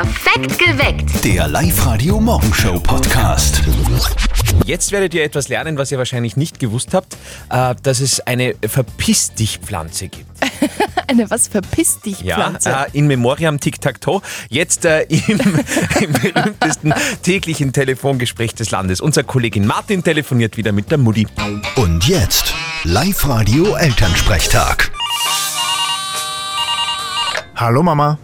Perfekt geweckt. Der Live-Radio-Morgenshow-Podcast. Jetzt werdet ihr etwas lernen, was ihr wahrscheinlich nicht gewusst habt, äh, dass es eine Verpiss dich Pflanze gibt. Eine was verpiss dich Ja, Pflanze. äh, in Memoriam Tic-Tac-Toe. Jetzt äh, im, im berühmtesten täglichen Telefongespräch des Landes. Unser Kollegin Martin telefoniert wieder mit der Mutti. Und jetzt Live-Radio-Elternsprechtag. Hallo Mama,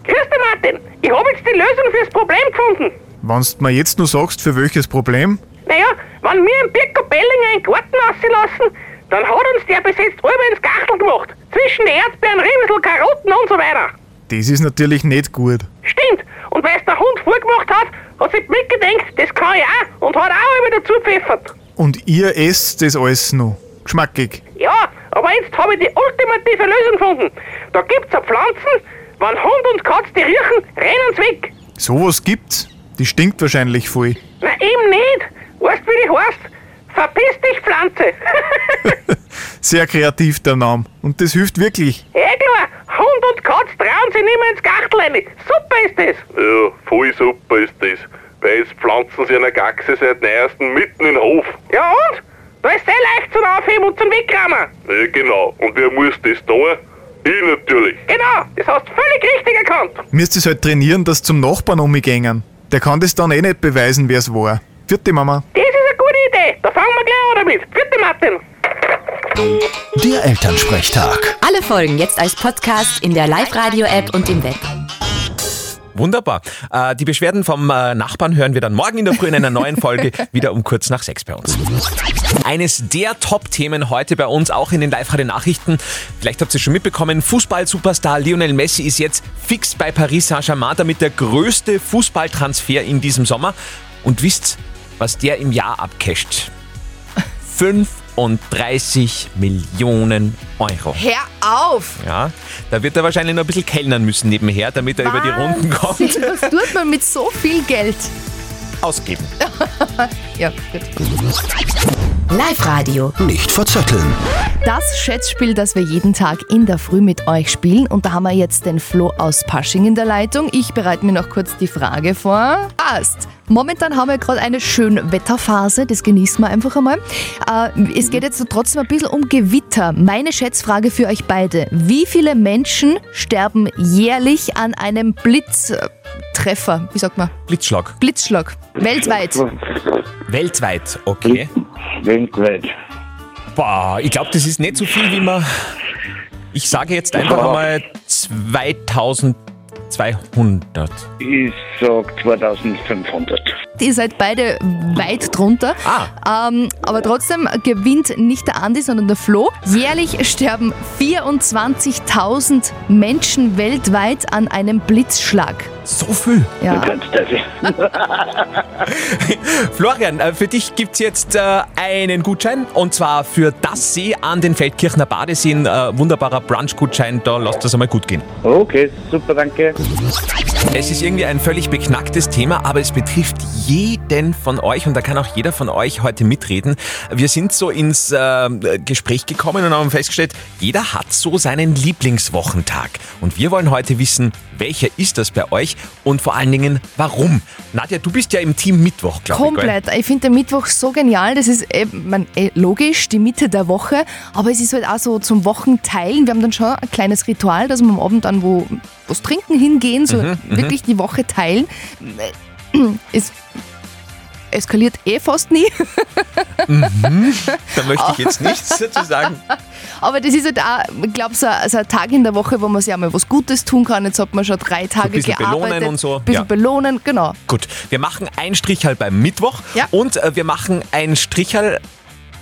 Martin. Ich habe jetzt die Lösung fürs Problem gefunden. wenn's mir jetzt nur sagst, für welches Problem? Naja, wenn wir einen Birko Bellinger in den Garten auslassen, dann hat uns der bis jetzt rüber ins Gachtel gemacht. Zwischen Erdbeeren, Riemsel, Karotten und so weiter. Das ist natürlich nicht gut. Stimmt. Und weil es der Hund vorgemacht hat, hat sich mitgedenkt, das kann ich auch und hat auch immer dazu gepfeffert. Und ihr esst das alles noch. Geschmackig. Ja, aber jetzt habe ich die ultimative Lösung gefunden. Da gibt's eine Pflanzen, wenn Hund und Katz die riechen, rennen sie weg. Sowas gibt's. Die stinkt wahrscheinlich voll. Na eben nicht. Weißt du, wie die heißt? Verpiss dich, Pflanze. Sehr kreativ der Name. Und das hilft wirklich. Ja klar, Hund und Katz trauen sich nicht mehr ins Gachtel rein. Super ist das. Ja, voll super ist das. Weil jetzt pflanzen sie eine Gaxe seit neuestem mitten in den Hof. Ja und? Da ist sehr leicht zum Aufheben und zum Wegrammen. Ja, genau. Und wer muss das tun? Ich natürlich. Genau, das hast du völlig richtig erkannt. Müsst es halt trainieren, dass zum Nachbarn umgängen. Der kann das dann eh nicht beweisen, wer's war. Vierte Mama. Das ist eine gute Idee. Da fangen wir gleich an damit. Bitte, Martin. Der Elternsprechtag. Alle Folgen jetzt als Podcast in der Live-Radio-App und im Web. Wunderbar. Äh, die Beschwerden vom äh, Nachbarn hören wir dann morgen in der Früh in einer neuen Folge wieder um kurz nach sechs bei uns. Eines der Top-Themen heute bei uns, auch in den Live-Radio-Nachrichten. Vielleicht habt ihr es schon mitbekommen, Fußball-Superstar Lionel Messi ist jetzt fix bei Paris Saint-Germain, damit der größte Fußballtransfer in diesem Sommer. Und wisst, was der im Jahr abcasht? 35 Millionen Euro. Hör auf! Ja, da wird er wahrscheinlich noch ein bisschen kellnern müssen nebenher, damit er über die Runden kommt. Wahnsinn, Was tut man mit so viel Geld? Ausgeben. Ja, gut. Live-Radio. Nicht verzetteln. Das Schätzspiel, das wir jeden Tag in der Früh mit euch spielen. Und da haben wir jetzt den Flo aus Pasching in der Leitung. Ich bereite mir noch kurz die Frage vor. Passt. Momentan haben wir gerade eine schöne Wetterphase, das genießen wir einfach einmal. Äh, es geht jetzt so trotzdem ein bisschen um Gewitter. Meine Schätzfrage für euch beide. Wie viele Menschen sterben jährlich an einem Blitztreffer? Wie sagt man? Blitzschlag. Blitzschlag. Weltweit. Weltweit, okay. Weltweit. Boah, ich glaube, das ist nicht so viel, wie man. Ich sage jetzt einfach einmal 2200. Ich sag 2500. Ihr seid beide weit drunter. Ah. Ähm, aber trotzdem gewinnt nicht der Andi, sondern der Flo. Jährlich sterben 24.000 Menschen weltweit an einem Blitzschlag. So viel. Ja. Ganz Teufel. Florian, äh, für dich gibt's jetzt äh, einen Gutschein und zwar für das See an den Feldkirchner Badesee. Ein äh, wunderbarer Brunch-Gutschein, da lasst das einmal gut gehen. Okay, super, danke. Es ist irgendwie ein völlig beknacktes Thema, aber es betrifft jeden von euch und da kann auch jeder von euch heute mitreden. Wir sind so ins äh, Gespräch gekommen und haben festgestellt, jeder hat so seinen Lieblingswochentag. Und wir wollen heute wissen, welcher ist das bei euch und vor allen Dingen, warum? Nadja, du bist ja im Team Mittwoch, glaube ich. Komplett. Ich finde den Mittwoch so genial. Das ist eh, man, eh, logisch, die Mitte der Woche. Aber es ist halt auch so zum Wochenteilen. Wir haben dann schon ein kleines Ritual, dass wir am Abend dann wo was trinken hingehen, so wirklich die Woche teilen. Es eskaliert eh fast nie. Da möchte ich jetzt nichts dazu sagen. Aber das ist halt auch, ich glaube, so, ein- so ein Tag in der Woche, wo man sich auch mal was Gutes tun kann. Jetzt hat man schon drei Tage bisschen gearbeitet. belohnen und so, Ein bisschen ja. belohnen, genau. Gut, wir machen ein Strichel beim Mittwoch Ja. und äh, wir machen ein Strichel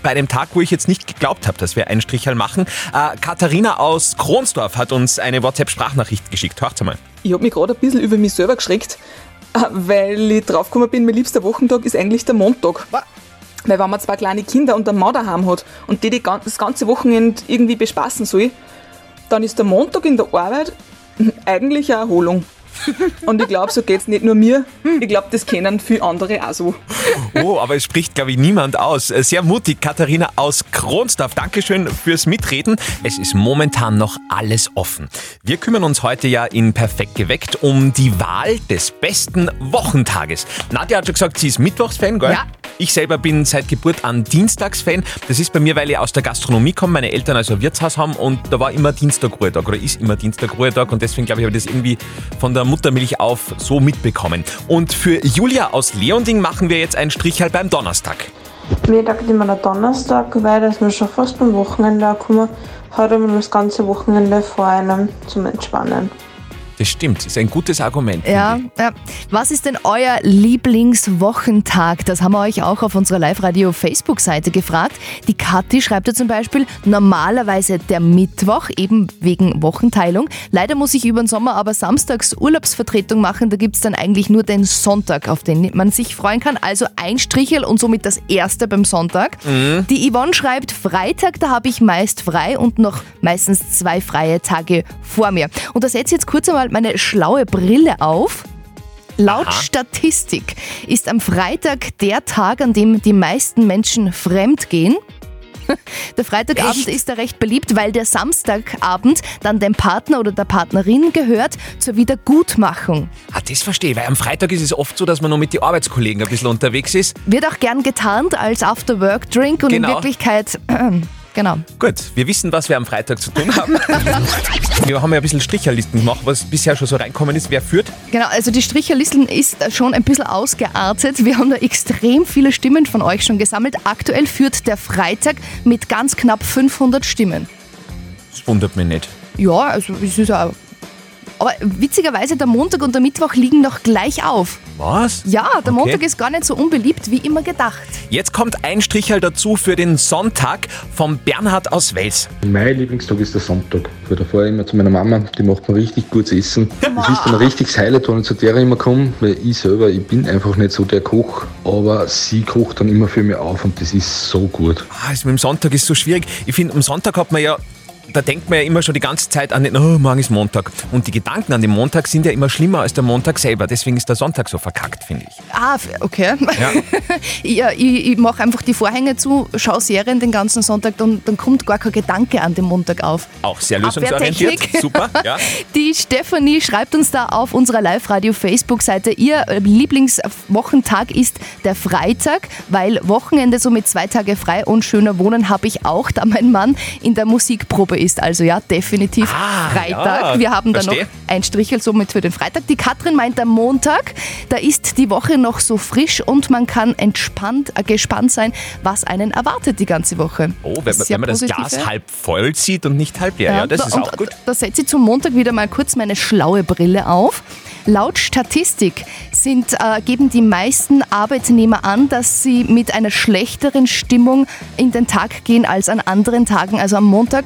bei einem Tag, wo ich jetzt nicht geglaubt habe, dass wir einen Strichel machen. Äh, Katharina aus Kronsdorf hat uns eine WhatsApp-Sprachnachricht geschickt. Hört mal. Ich habe mich gerade ein bisschen über mich selber geschreckt, weil ich draufgekommen bin, mein liebster Wochentag ist eigentlich der Montag. Weil wenn man zwei kleine Kinder und einen Mann daheim hat und die, die das ganze Wochenende irgendwie bespaßen soll, dann ist der Montag in der Arbeit eigentlich eine Erholung. Und ich glaube, so geht's nicht nur mir. Ich glaube, das kennen viele andere auch so. Oh, aber es spricht, glaube ich, niemand aus. Äh, Sehr mutig, Katharina aus Kronsdorf. Dankeschön fürs Mitreden. Es ist momentan noch alles offen. Wir kümmern uns heute ja in Perfekt geweckt um die Wahl des besten Wochentages. Nadja hat schon gesagt, sie ist Mittwochsfan, gell? Ja. Ich selber bin seit Geburt an Dienstagsfan. Das ist bei mir, weil ich aus der Gastronomie komme, meine Eltern also ein Wirtshaus haben und da war immer Dienstag Ruhetag oder ist immer Dienstag Ruhetag und deswegen glaube ich, habe ich das irgendwie von der Muttermilch auf so mitbekommen. Und für Julia aus Leonding machen wir jetzt einen Strich halt beim Donnerstag. Mir tagt immer der Donnerstag, weil das wir schon fast beim Wochenende ankommen, hat man das ganze Wochenende vor einem zum Entspannen. Das stimmt, ist ein gutes Argument. Ja, ja. Was ist denn euer Lieblingswochentag? Das haben wir euch auch auf unserer Live-Radio-Facebook-Seite gefragt. Die Kathi schreibt da zum Beispiel normalerweise der Mittwoch, eben wegen Wochenteilung. Leider muss ich über den Sommer aber samstags Urlaubsvertretung machen. Da gibt es dann eigentlich nur den Sonntag, auf den man sich freuen kann. Also ein Strichel und somit das erste beim Sonntag. Die Yvonne schreibt Freitag, da habe ich meist frei und noch meistens zwei freie Tage vor mir. Und da setze ich jetzt kurz einmal meine schlaue Brille auf. Laut Aha. Statistik ist am Freitag der Tag, an dem die meisten Menschen fremd gehen. Der Freitagabend Echt? ist da recht beliebt, weil der Samstagabend dann dem Partner oder der Partnerin gehört zur Wiedergutmachung. Ah, das verstehe ich, weil am Freitag ist es oft so, dass man noch mit den Arbeitskollegen ein bisschen unterwegs ist. Wird auch gern getarnt als After-Work-Drink und in Genau. Wirklichkeit, genau. Gut, wir wissen, was wir am Freitag zu tun haben. wir haben ja ein bisschen Stricherlisten gemacht, was bisher schon so reinkommen ist. Wer führt? Genau, also die Stricherlisten ist schon ein bisschen ausgeartet. Wir haben da extrem viele Stimmen von euch schon gesammelt. Aktuell führt der Freitag mit ganz knapp 500 Stimmen. Das wundert mich nicht. Ja, also es ist ja. Aber witzigerweise, der Montag und der Mittwoch liegen noch gleich auf. Was? Ja, der Okay. Montag ist gar nicht so unbeliebt, wie immer gedacht. Jetzt kommt ein Strichel dazu für den Sonntag vom Bernhard aus Wels. Mein Lieblingstag ist der Sonntag. Weil da fahre ich immer zu meiner Mama, die macht mir richtig gutes Essen. Das ist dann ein richtiges Highlight, wenn ich zu der immer komme, weil ich selber, ich bin einfach nicht so der Koch, aber sie kocht dann immer für mich auf und das ist so gut. Ah, das mit dem Sonntag ist so schwierig. Ich finde, am Sonntag hat man ja, da denkt man ja immer schon die ganze Zeit an den, oh, morgen ist Montag. Und die Gedanken an den Montag sind ja immer schlimmer als der Montag selber. Deswegen ist der Sonntag so verkackt, finde ich. Ah, okay. Ja. ja, ich ich mache einfach die Vorhänge zu, schaue Serien den ganzen Sonntag und dann kommt gar kein Gedanke an den Montag auf. Auch sehr lösungsorientiert. Super, ja. Die Stefanie schreibt uns da auf unserer Live-Radio-Facebook-Seite, ihr Lieblingswochentag ist der Freitag, weil Wochenende so mit zwei Tage frei und schöner Wohnen habe ich auch, da mein Mann in der Musikprobe ist. Also ja, definitiv Ah, Freitag. ja, Wir haben da noch ein Strichel somit für den Freitag. Die Katrin meint am Montag, da ist die Woche noch so frisch und man kann entspannt, äh, gespannt sein, was einen erwartet die ganze Woche. Oh, wenn, man- wenn man das Glas halb voll sieht und nicht halb leer. Ja, das da- ist auch gut. Da setze ich zum Montag wieder mal kurz meine schlaue Brille auf. Laut Statistik sind, äh, geben die meisten Arbeitnehmer an, dass sie mit einer schlechteren Stimmung in den Tag gehen als an anderen Tagen. Also am Montag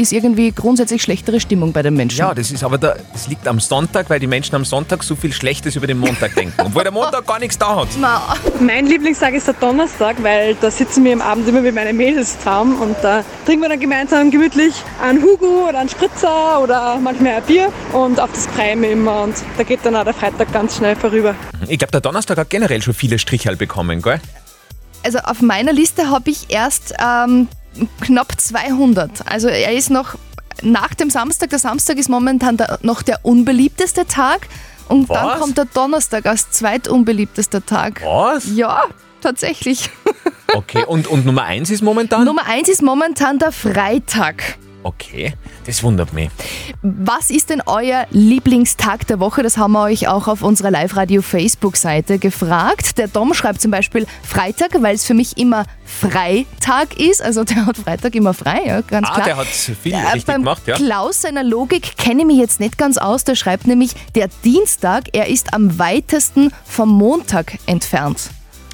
ist irgendwie grundsätzlich schlechtere Stimmung bei den Menschen. Ja, das ist aber da, das liegt am Sonntag, weil die Menschen am Sonntag so viel Schlechtes über den Montag denken. Obwohl der Montag gar nichts da hat. Na, Mein Lieblingstag ist der Donnerstag, weil da sitzen wir am Abend immer mit meinen Mädels zusammen und da trinken wir dann gemeinsam gemütlich einen Hugo oder einen Spritzer oder manchmal ein Bier und auf das wir immer und da geht dann auch der Freitag ganz schnell vorüber. Ich glaube, der Donnerstag hat generell schon viele Strichel bekommen, gell? also auf meiner Liste habe ich erst ähm, knapp 200. Also er ist noch nach dem Samstag. Der Samstag ist momentan der, noch der unbeliebteste Tag. Und dann Was? kommt der Donnerstag als zweitunbeliebtester Tag. Was? Ja, tatsächlich. Okay, und, und Nummer eins ist momentan? Nummer eins ist momentan der Freitag. Okay, das wundert mich. Was ist denn euer Lieblingstag der Woche? Das haben wir euch auch auf unserer Live-Radio-Facebook-Seite gefragt. Der Dom schreibt zum Beispiel Freitag, weil es für mich immer Freitag ist. Also der hat Freitag immer frei, ja, ganz Ah, klar. der hat viel Äh, richtig beim gemacht, ja. Klaus seiner Logik kenne ich mich jetzt nicht ganz aus. Der schreibt nämlich, der Dienstag, er ist am weitesten vom Montag entfernt.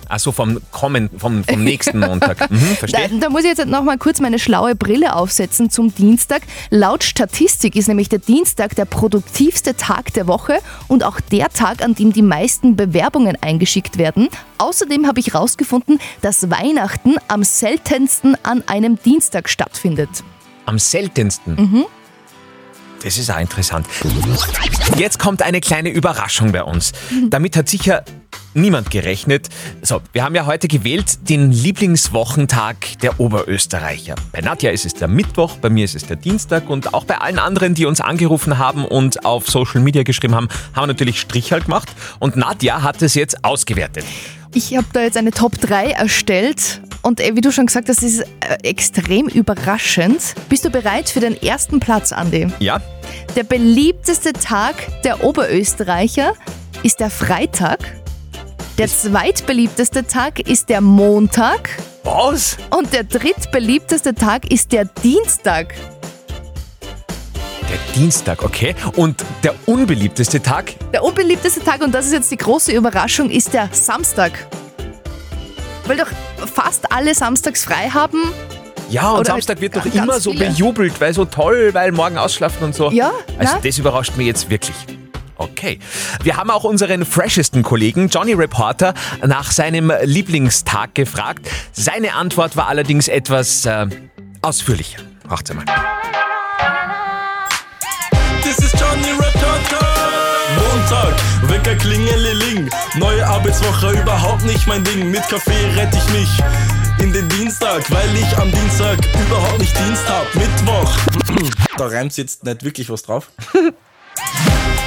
Also vom kommen, vom, vom nächsten Montag. Mhm, Da, verstehe. da muss ich jetzt noch mal kurz meine schlaue Brille aufsetzen zum Dienstag. Laut Statistik ist nämlich der Dienstag der produktivste Tag der Woche und auch der Tag, an dem die meisten Bewerbungen eingeschickt werden. Außerdem habe ich herausgefunden, dass Weihnachten am seltensten an einem Dienstag stattfindet. Am seltensten. Mhm. Das ist auch interessant. Jetzt kommt eine kleine Überraschung bei uns. Damit hat sicher niemand gerechnet. So, wir haben ja heute gewählt den Lieblingswochentag der Oberösterreicher. Bei Nadja ist es der Mittwoch, bei mir ist es der Dienstag und auch bei allen anderen, die uns angerufen haben und auf Social Media geschrieben haben, haben wir natürlich Strichhalt gemacht und Nadja hat es jetzt ausgewertet. Ich habe da jetzt eine Top 3 erstellt und äh, wie du schon gesagt hast, das ist äh, extrem überraschend. Bist du bereit für den ersten Platz, Andi? Ja? Der beliebteste Tag der Oberösterreicher ist der Freitag. Der zweitbeliebteste Tag ist der Montag. Was? Und der drittbeliebteste Tag ist der Dienstag. Der Dienstag, okay. Und der unbeliebteste Tag? Der unbeliebteste Tag, und das ist jetzt die große Überraschung, ist der Samstag. Weil doch fast alle samstags frei haben. Ja, und Oder Samstag wird doch ganz immer so viele. bejubelt, weil so toll, weil morgen ausschlafen und so. Ja, Also na? das überrascht mich jetzt wirklich. Okay. Wir haben auch unseren freshesten Kollegen Johnny Reporter nach seinem Lieblingstag gefragt. Seine Antwort war allerdings etwas äh, ausführlicher. Macht's mal. Das ist Johnny Reporter. Montag, Wecker klingeling. Neue Arbeitswoche überhaupt nicht mein Ding. Mit Kaffee rette ich mich in den Dienstag, weil ich am Dienstag überhaupt nicht Dienst hab. Mittwoch, da reimt jetzt nicht wirklich was drauf.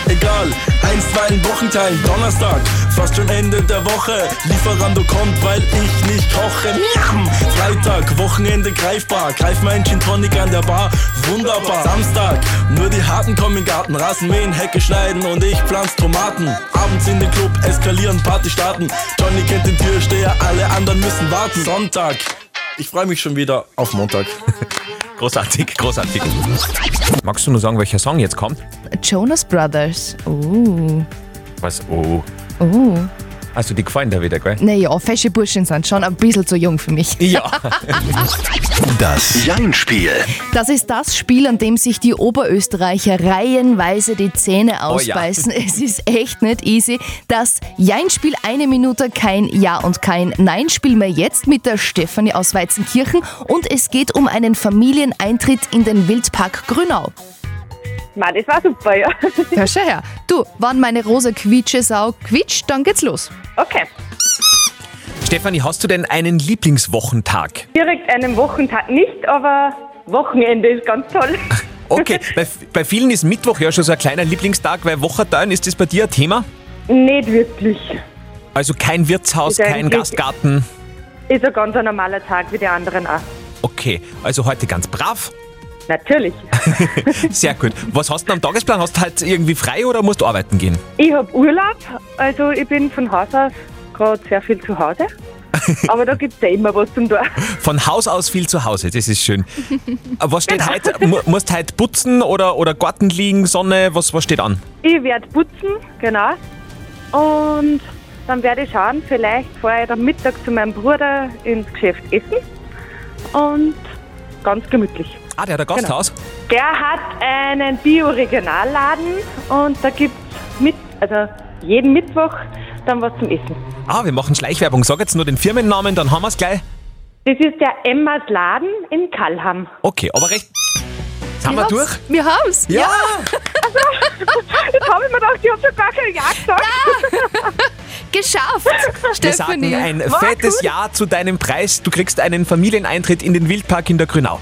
Egal, einstweilen Wochentag, Donnerstag, fast schon Ende der Woche. Lieferando kommt, weil ich nicht koche. Miam. Freitag, Wochenende greifbar, greif mein Gin Tonic an der Bar. Wunderbar. Samstag, nur die Harten kommen in den Garten, Rasen mähen, Hecke schneiden und ich pflanz Tomaten. Abends in den Club eskalieren, Party starten. Johnny kennt den Türsteher, alle anderen müssen warten. Sonntag, ich freue mich schon wieder auf Montag. Großartig, großartig. Magst du nur sagen, welcher Song jetzt kommt? Jonas Brothers. Oh. Was? Oh. Oh. Also die gefallen da wieder, gell? Naja, fesche Burschen sind schon ein bisschen zu jung für mich. Ja. Das Jein-Spiel. Das ist das Spiel, an dem sich die Oberösterreicher reihenweise die Zähne Oh ja. ausbeißen. Es ist echt nicht easy. Das Jein-Spiel, eine Minute, kein Ja und kein Nein, spielen wir jetzt mit der Stefanie aus Weizenkirchen und es geht um einen Familieneintritt in den Wildpark Grünau. Ma, das war super, ja. Hör schon her. Du, wann meine rosa Quietschesau quietscht, dann geht's los. Okay. Stefanie, hast du denn einen Lieblingswochentag? Direkt einen Wochentag nicht, aber Wochenende ist ganz toll. Okay, bei, bei vielen ist Mittwoch ja schon so ein kleiner Lieblingstag, weil Wochentag, ist das bei dir ein Thema? Nicht wirklich. Also kein Wirtshaus, Ist kein eigentlich- Gastgarten. Ist ein ganz ein normaler Tag wie die anderen auch. Okay, also heute ganz brav. Natürlich. Sehr gut. Was hast du am Tagesplan? Hast du halt irgendwie frei oder musst du arbeiten gehen? Ich habe Urlaub, also ich bin von Haus aus gerade sehr viel zu Hause. Aber da gibt es ja immer was zum Tun. Von Haus aus viel zu Hause, das ist schön. Was steht Genau. heute? Mu- Musst du heute putzen oder, oder Garten liegen, Sonne? Was, was steht an? Ich werde putzen, genau. Und dann werde ich schauen, vielleicht fahre ich dann Mittag zu meinem Bruder ins Geschäft essen. Und ganz gemütlich. Ah, der hat ein Gasthaus? Der hat einen Bio-Regionalladen und da gibt es mit, also jeden Mittwoch dann was zum Essen. Ah, wir machen Schleichwerbung. Sag jetzt nur den Firmennamen, dann haben wir es gleich. Das ist der Emmas Laden in Kallham. Okay, aber recht. Sind wir durch? Wir haben's. Ja. Jetzt habe ich mir gedacht, ich habe schon gar kein Ja gesagt. Geschafft, Wir sagen ein fettes Ja zu deinem Preis. Du kriegst einen Familieneintritt in den Wildpark in der Grünau.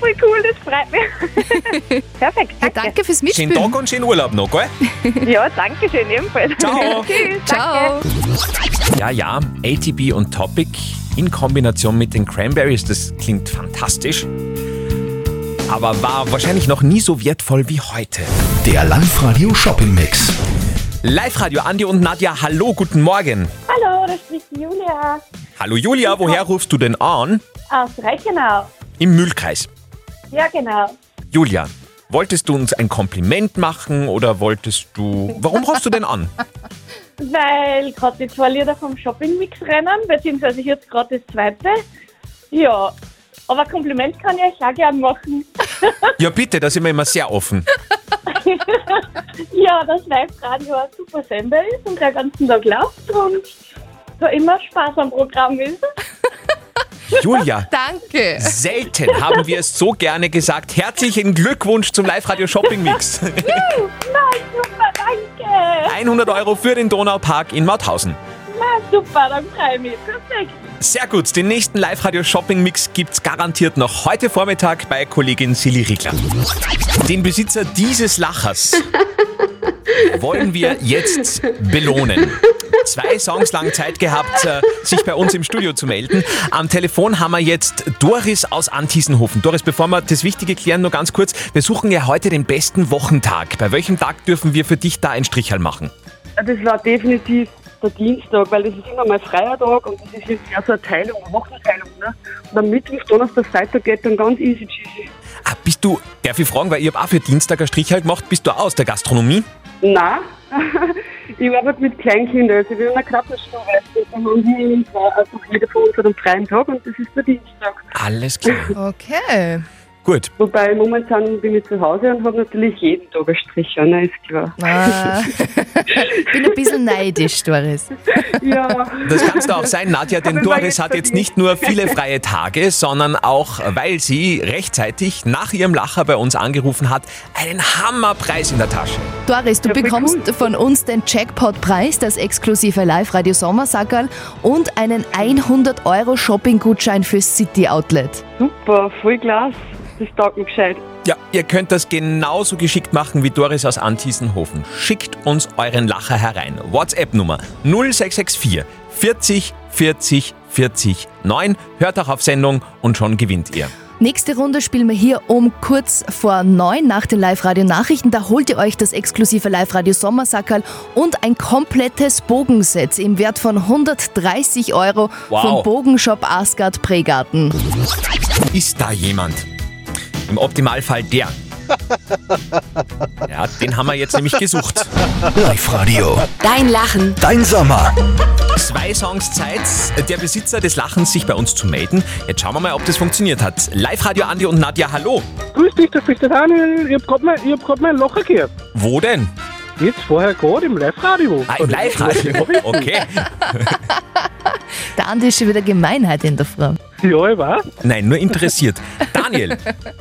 Voll cool, das freut mich. Perfekt, danke. danke fürs Schönen Tag und schönen Urlaub noch, gell? Ja, danke schön ebenfalls. Ciao. Tschüss, Ciao. danke. Ja, ja, ATB und Topic in Kombination mit den Cranberries, das klingt fantastisch. Aber war wahrscheinlich noch nie so wertvoll wie heute. Der Live-Radio Shopping Mix. Live-Radio Andi und Nadja, hallo, guten Morgen. Hallo, da spricht Julia Hallo Julia, woher rufst du denn an? aus Reichenau. Im Mühlkreis. Ja, genau. Julia, wolltest du uns ein Kompliment machen oder wolltest du... Warum rufst du denn an? Weil gerade die zwei Lieder vom Shopping Mix rennen, beziehungsweise jetzt gerade das zweite. Ja, aber Kompliment kann ich euch auch gern machen. Ja bitte, da sind wir immer sehr offen. ja, dass Live-Radio ein super Sender ist und der ganzen Tag läuft und da immer Spaß am Programm ist. Julia, Danke. selten haben wir es so gerne gesagt. Herzlichen Glückwunsch zum Live-Radio Shopping Mix. Nein, super, danke. 100 Euro für den Donaupark in Mauthausen. Na, super, dann freue ich mich. Perfekt. Sehr gut, den nächsten Live-Radio Shopping Mix gibt's garantiert noch heute Vormittag bei Kollegin Silly Riegler. Den Besitzer dieses Lachers wollen wir jetzt belohnen. Zwei Songs lang Zeit gehabt, äh, sich bei uns im Studio zu melden. Am Telefon haben wir jetzt Doris aus Antiesenhofen. Doris, bevor wir das Wichtige klären, nur ganz kurz. Wir suchen ja heute den besten Wochentag. Bei welchem Tag dürfen wir für dich da ein Strichel machen? Das war definitiv der Dienstag, weil das ist immer mein freier Tag und das ist jetzt ja so eine Teilung, eine Wochenteilung. Ne? Und am Mittwoch, Donnerstag, Freitag geht dann ganz easy cheesy. Ah, bist du, darf ich fragen, weil ich habe auch für Dienstag ein Strichel gemacht, bist du auch aus der Gastronomie? Nein, ich arbeite mit Kleinkindern, also wir haben eine Krabbenstube. Da haben die zwei, also jeder von uns einen freien Tag und das ist der Dienstag. Alles klar. Okay. Gut. Wobei momentan bin ich zu Hause und habe natürlich jeden Tag einen Strich ne, ist klar. Ah. bin ein bisschen neidisch, Doris. ja. Das kannst du auch sein, Nadja, denn Doris hat jetzt nicht nur viele freie Tage, sondern auch, weil sie rechtzeitig nach ihrem Lacher bei uns angerufen hat, einen Hammerpreis in der Tasche. Doris, du bekommst von uns den Jackpot-Preis, das exklusive Live-Radio Sommersackerl und einen 100 Euro Shopping-Gutschein fürs City Outlet. Super, voll klasse. Das taugt mir gescheit. Ja, ihr könnt das genauso geschickt machen wie Doris aus Antiesenhofen. Schickt uns euren Lacher herein. WhatsApp-Nummer 0664 40 40 40 9. Hört auch auf Sendung und schon gewinnt ihr. Nächste Runde spielen wir hier um kurz vor neun nach den Live-Radio-Nachrichten. Da holt ihr euch das exklusive Live-Radio Sommersackerl und ein komplettes Bogenset im Wert von 130 Euro Wow. vom Bogenshop Asgard Pregarten. Ist da jemand? Im Optimalfall der. Ja, den haben wir jetzt nämlich gesucht. Live-Radio. Dein Lachen. Dein Sommer. Zwei Songs Zeit, der Besitzer des Lachens sich bei uns zu melden. Jetzt schauen wir mal, ob das funktioniert hat. Live-Radio Andi und Nadja, hallo. Grüß dich, das ist der Daniel. Ich hab grad mein, ich hab grad mein Locher gehört. Wo denn? Jetzt vorher gerade im Live-Radio. Ah, im Live-Radio. Okay. Der Andi ist schon wieder Gemeinheit in der Frau. Ja, ich weiß. Nein, nur interessiert. Daniel,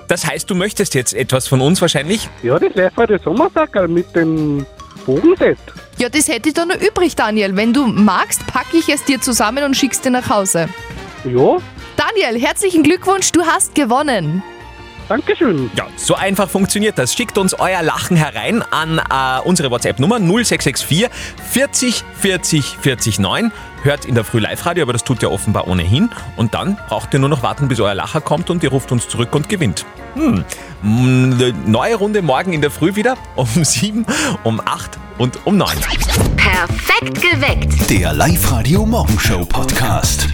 das heißt, du möchtest jetzt etwas von uns wahrscheinlich? Ja, das Live-Radio Sommersackerl mit dem Bogenset. Ja, das hätte ich da noch übrig, Daniel. Wenn du magst, packe ich es dir zusammen und schick's dir nach Hause. Ja, Daniel, herzlichen Glückwunsch, du hast gewonnen. Dankeschön. Ja, so einfach funktioniert das. Schickt uns euer Lachen herein an äh, unsere WhatsApp-Nummer 0664 40 40 40 9. Hört in der Früh Live-Radio, aber das tut ihr offenbar ohnehin. Und dann braucht ihr nur noch warten, bis euer Lacher kommt und ihr ruft uns zurück und gewinnt. Hm. Eine neue Runde morgen in der Früh wieder um 7, um 8 und um 9. Perfekt geweckt. Der Live-Radio Morgenshow Podcast.